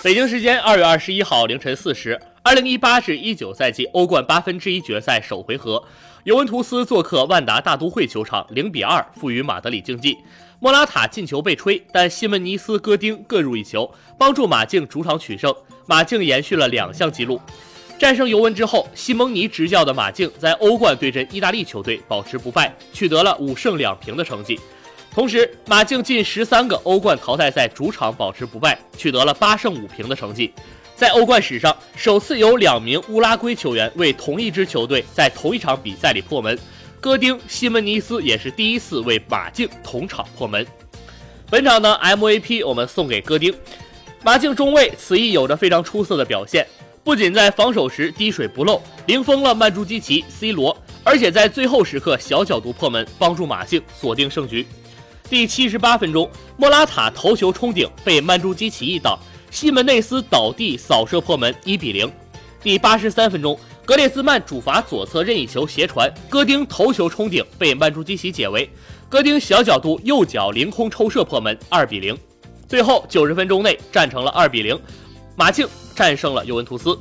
北京时间二月二十一号凌晨四时，二零一八至一九赛季欧冠八分之一决赛首回合，尤文图斯做客万达大都会球场，零比二负于马德里竞技。莫拉塔进球被吹，但西门尼斯、戈丁各入一球，帮助马竞主场取胜。马竞延续了两项纪录。战胜尤文之后，西蒙尼执教的马竞在欧冠对阵意大利球队保持不败，取得了五胜两平的成绩。同时，马竞近十三个欧冠淘汰赛主场保持不败，取得了八胜五平的成绩，在欧冠史上首次有两名乌拉圭球员为同一支球队在同一场比赛里破门。戈丁、西门尼斯也是第一次为马竞同场破门。本场的 MVP 我们送给戈丁，马竞中卫此役有着非常出色的表现。不仅在防守时滴水不漏，零封了曼朱基奇、C 罗，而且在最后时刻小角度破门，帮助马竞锁定胜局。第七十八分钟，莫拉塔头球冲顶被曼朱基奇一挡，西门内斯倒地扫射破门，一比零。第八十三分钟，格列兹曼主罚左侧任意球斜传，戈丁头球冲顶被曼朱基奇解围，戈丁小角度右脚凌空抽射破门，二比零。最后九十分钟内战成了二比零。马竞战胜了尤文图斯。